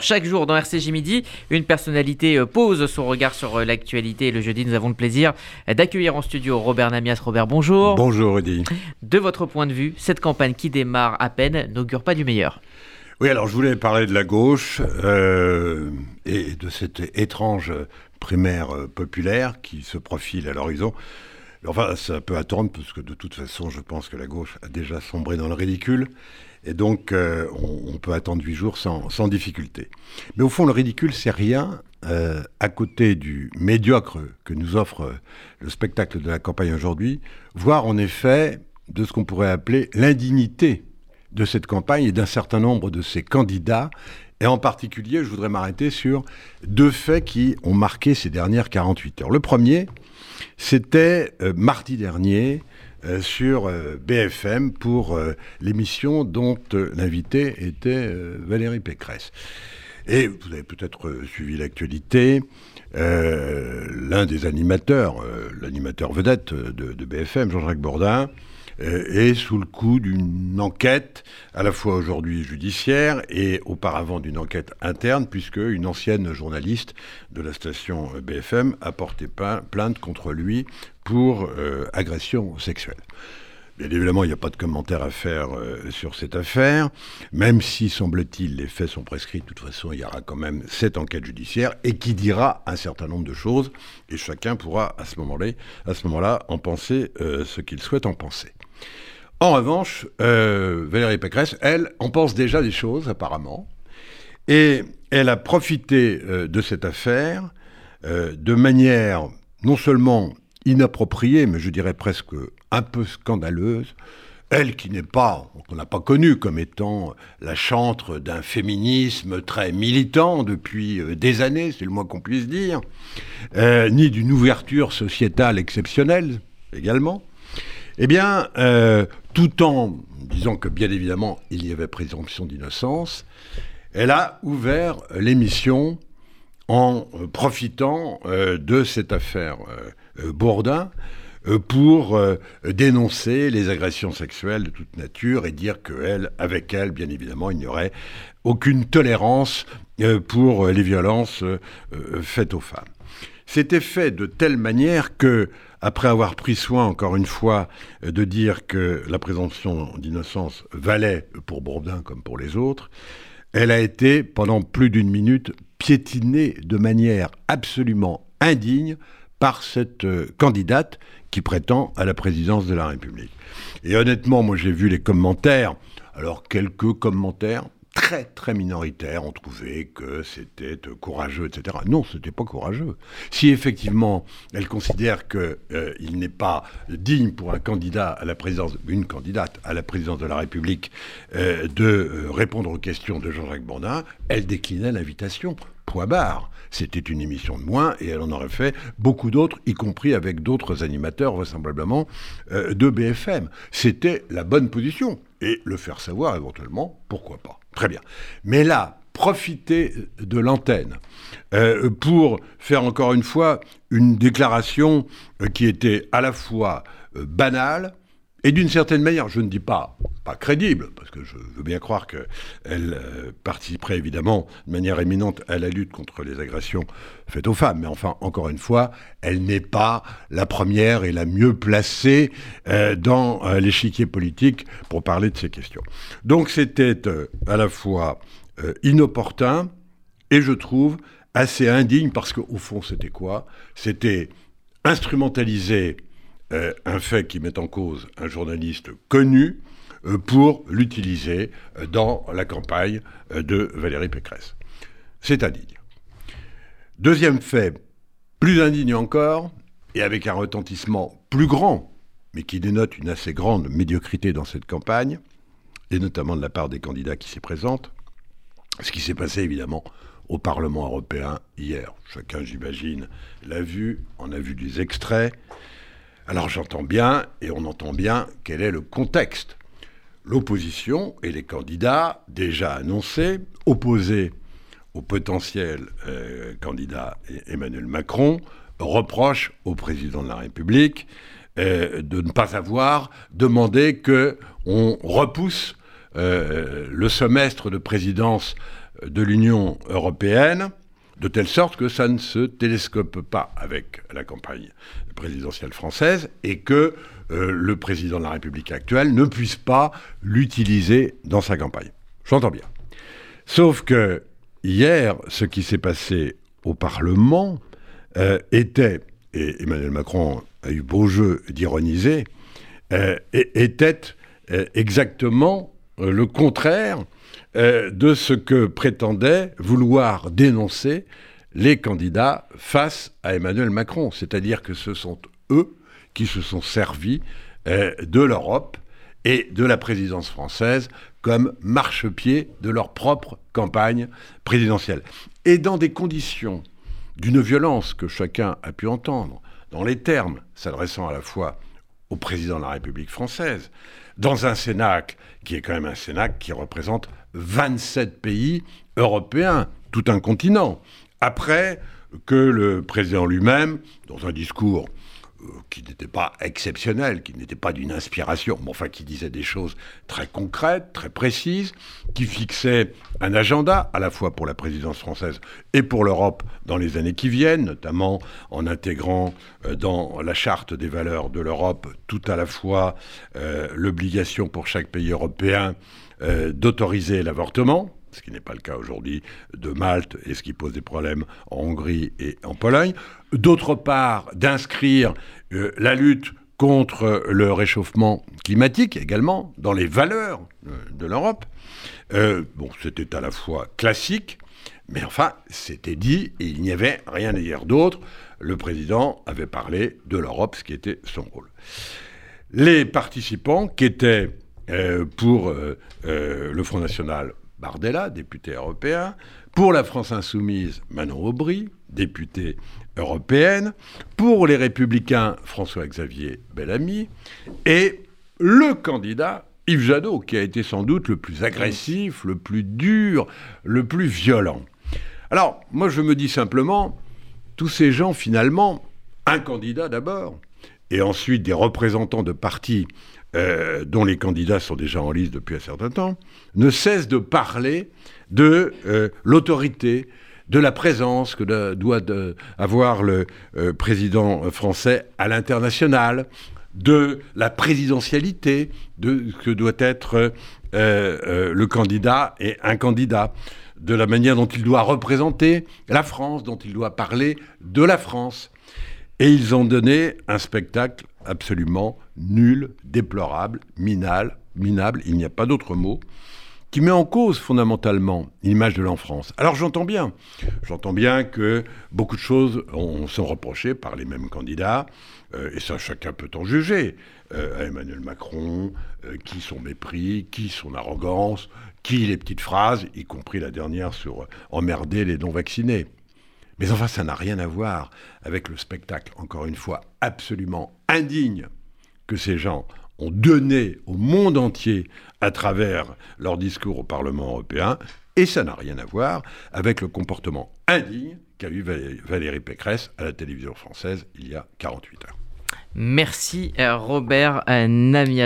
Chaque jour dans RCJ Midi, une personnalité euh, pose son regard sur euh, l'actualité et le jeudi, nous avons le plaisir d'accueillir en studio Robert Namias. Robert, bonjour. Bonjour, Rudy. De votre point de vue, cette campagne qui démarre à peine n'augure pas du meilleur. Oui, alors je voulais parler de la gauche euh, et de cette étrange primaire populaire qui se profile à l'horizon. Enfin, ça peut attendre parce que de toute façon, je pense que la gauche a déjà sombré dans le ridicule. Et donc, euh, on, peut attendre huit jours sans, difficulté. Mais au fond, le ridicule, c'est rien euh, à côté du médiocre que nous offre euh, le spectacle de la campagne aujourd'hui, voire en effet de ce qu'on pourrait appeler l'indignité de cette campagne et d'un certain nombre de ses candidats. Et en particulier, je voudrais m'arrêter sur deux faits qui ont marqué ces dernières 48 heures. Le premier, c'était mardi dernier, euh, sur euh, BFM pour euh, l'émission dont l'invité était Valérie Pécresse. Et vous avez peut-être suivi l'actualité. L'un des animateurs, l'animateur vedette de, de BFM, Jean-Jacques Bourdin, est sous le coup d'une enquête, à la fois aujourd'hui judiciaire et auparavant d'une enquête interne, puisque une ancienne journaliste de la station BFM a porté plainte contre lui pour euh, agression sexuelle. Bien évidemment, il n'y a pas de commentaire à faire euh, sur cette affaire, même si, semble-t-il, les faits sont prescrits. De toute façon, il y aura quand même cette enquête judiciaire et qui dira un certain nombre de choses, et chacun pourra à ce moment-là, en penser euh, ce qu'il souhaite en penser. En revanche, Valérie Pécresse, elle, en pense déjà des choses, apparemment, et elle a profité de cette affaire de manière non seulement inappropriée, mais je dirais presque un peu scandaleuse. Elle qui n'est pas, qu'on n'a pas connue comme étant la chantre d'un féminisme très militant depuis euh, des années, c'est le moins qu'on puisse dire, euh, ni d'une ouverture sociétale exceptionnelle également, eh bien, euh, tout en disant que bien évidemment il y avait présomption d'innocence, elle a ouvert l'émission en profitant de cette affaire euh, Bourdin euh, pour euh, dénoncer les agressions sexuelles de toute nature et dire qu'elle, avec elle, bien évidemment, il n'y aurait aucune tolérance pour les violences faites aux femmes. C'était fait de telle manière que, après avoir pris soin, encore une fois, de dire que la présomption d'innocence valait pour Bourdin comme pour les autres, elle a été, pendant plus d'une minute, piétinée de manière absolument indigne par cette euh, candidate qui prétend à la présidence de la République. Et honnêtement, moi j'ai vu les commentaires, alors quelques commentaires très très minoritaires ont trouvé que c'était euh, courageux, etc. Non, ce n'était pas courageux. Si effectivement elle considère qu'il euh, n'est pas digne pour un candidat à la présidence, une candidate à la présidence de la République, de répondre aux questions de Jean-Jacques Bourdin, elle déclinait l'invitation point barre. C'était une émission de moins et elle en aurait fait beaucoup d'autres, y compris avec d'autres animateurs vraisemblablement euh, de BFM. C'était la bonne position. Et le faire savoir éventuellement, pourquoi pas. Très bien. Mais là, profiter de l'antenne euh, pour faire encore une fois une déclaration euh, qui était à la fois banale, et d'une certaine manière, je ne dis pas pas crédible, parce que je veux bien croire qu'elle euh, participerait évidemment de manière éminente à la lutte contre les agressions faites aux femmes. Mais enfin, encore une fois, elle n'est pas la première et la mieux placée euh, dans euh, l'échiquier politique pour parler de ces questions. Donc c'était à la fois inopportun et je trouve assez indigne, parce qu'au fond, c'était quoi? C'était instrumentaliser un fait qui met en cause un journaliste connu euh, pour l'utiliser euh, dans la campagne de Valérie Pécresse. C'est indigne. Deuxième fait, plus indigne encore, et avec un retentissement plus grand, mais qui dénote une assez grande médiocrité dans cette campagne, et notamment de la part des candidats qui s'y présentent, ce qui s'est passé évidemment au Parlement européen hier. Chacun, j'imagine, l'a vu, en a vu des extraits. Alors j'entends bien, et on entend bien, quel est le contexte. L'opposition et les candidats déjà annoncés, opposés au potentiel euh, candidat Emmanuel Macron, reprochent au président de la République euh, de ne pas avoir demandé que on repousse euh, le semestre de présidence de l'Union européenne, de telle sorte que ça ne se télescope pas avec la campagne présidentielle française et que euh, le président de la République actuelle ne puisse pas l'utiliser dans sa campagne. J'entends bien. Sauf que hier, ce qui s'est passé au Parlement euh, était, et Emmanuel Macron a eu beau jeu d'ironiser, euh, était exactement le contraire de ce que prétendaient vouloir dénoncer les candidats face à Emmanuel Macron. C'est-à-dire que ce sont eux qui se sont servis euh, de l'Europe et de la présidence française comme marchepied de leur propre campagne présidentielle. Et dans des conditions d'une violence que chacun a pu entendre, dans les termes s'adressant à la fois au président de la République française, dans un Cénacle qui est quand même un Cénacle qui représente 27 pays européens, tout un continent. Après que le président lui-même, dans un discours qui n'était pas exceptionnel, qui n'était pas d'une inspiration, mais enfin qui disait des choses très concrètes, très précises, qui fixait un agenda à la fois pour la présidence française et pour l'Europe dans les années qui viennent, notamment en intégrant euh, dans la charte des valeurs de l'Europe tout à la fois euh, l'obligation pour chaque pays européen d'autoriser l'avortement, ce qui n'est pas le cas aujourd'hui de Malte et ce qui pose des problèmes en Hongrie et en Pologne. D'autre part, d'inscrire euh, la lutte contre le réchauffement climatique également dans les valeurs euh, de l'Europe. Euh, bon, c'était à la fois classique, mais enfin, c'était dit et il n'y avait rien à dire d'autre. Le président avait parlé de l'Europe, ce qui était son rôle. Les participants qui étaient pour le Front National Bardella, député européen, pour la France insoumise, Manon Aubry, députée européenne, pour les républicains, François-Xavier Bellamy, et le candidat Yves Jadot, qui a été sans doute le plus agressif, le plus dur, le plus violent. Alors, moi je me dis simplement, tous ces gens finalement, un candidat d'abord, et ensuite des représentants de partis euh, dont les candidats sont déjà en liste depuis un certain temps, ne cessent de parler de euh, l'autorité, de la présence que doit avoir le euh, président français à l'international, de la présidentialité, de ce que doit être le candidat et un candidat, de la manière dont il doit représenter la France, dont il doit parler de la France. Et ils ont donné un spectacle absolument nul, déplorable, minable, il n'y a pas d'autre mot, qui met en cause fondamentalement l'image de l'enfance. Alors j'entends bien, j'entends bien que beaucoup de choses sont reprochées par les mêmes candidats, euh, et ça chacun peut en juger, euh, à Emmanuel Macron, euh, qui son mépris, qui son arrogance, qui les petites phrases, y compris la dernière sur emmerder les non-vaccinés. Mais enfin, ça n'a rien à voir avec le spectacle, encore une fois, absolument indigne que ces gens ont donné au monde entier à travers leur discours au Parlement européen, et ça n'a rien à voir avec le comportement indigne qu'a eu Valérie Pécresse à la télévision française il y a 48 heures. Merci euh, Robert euh, Namia.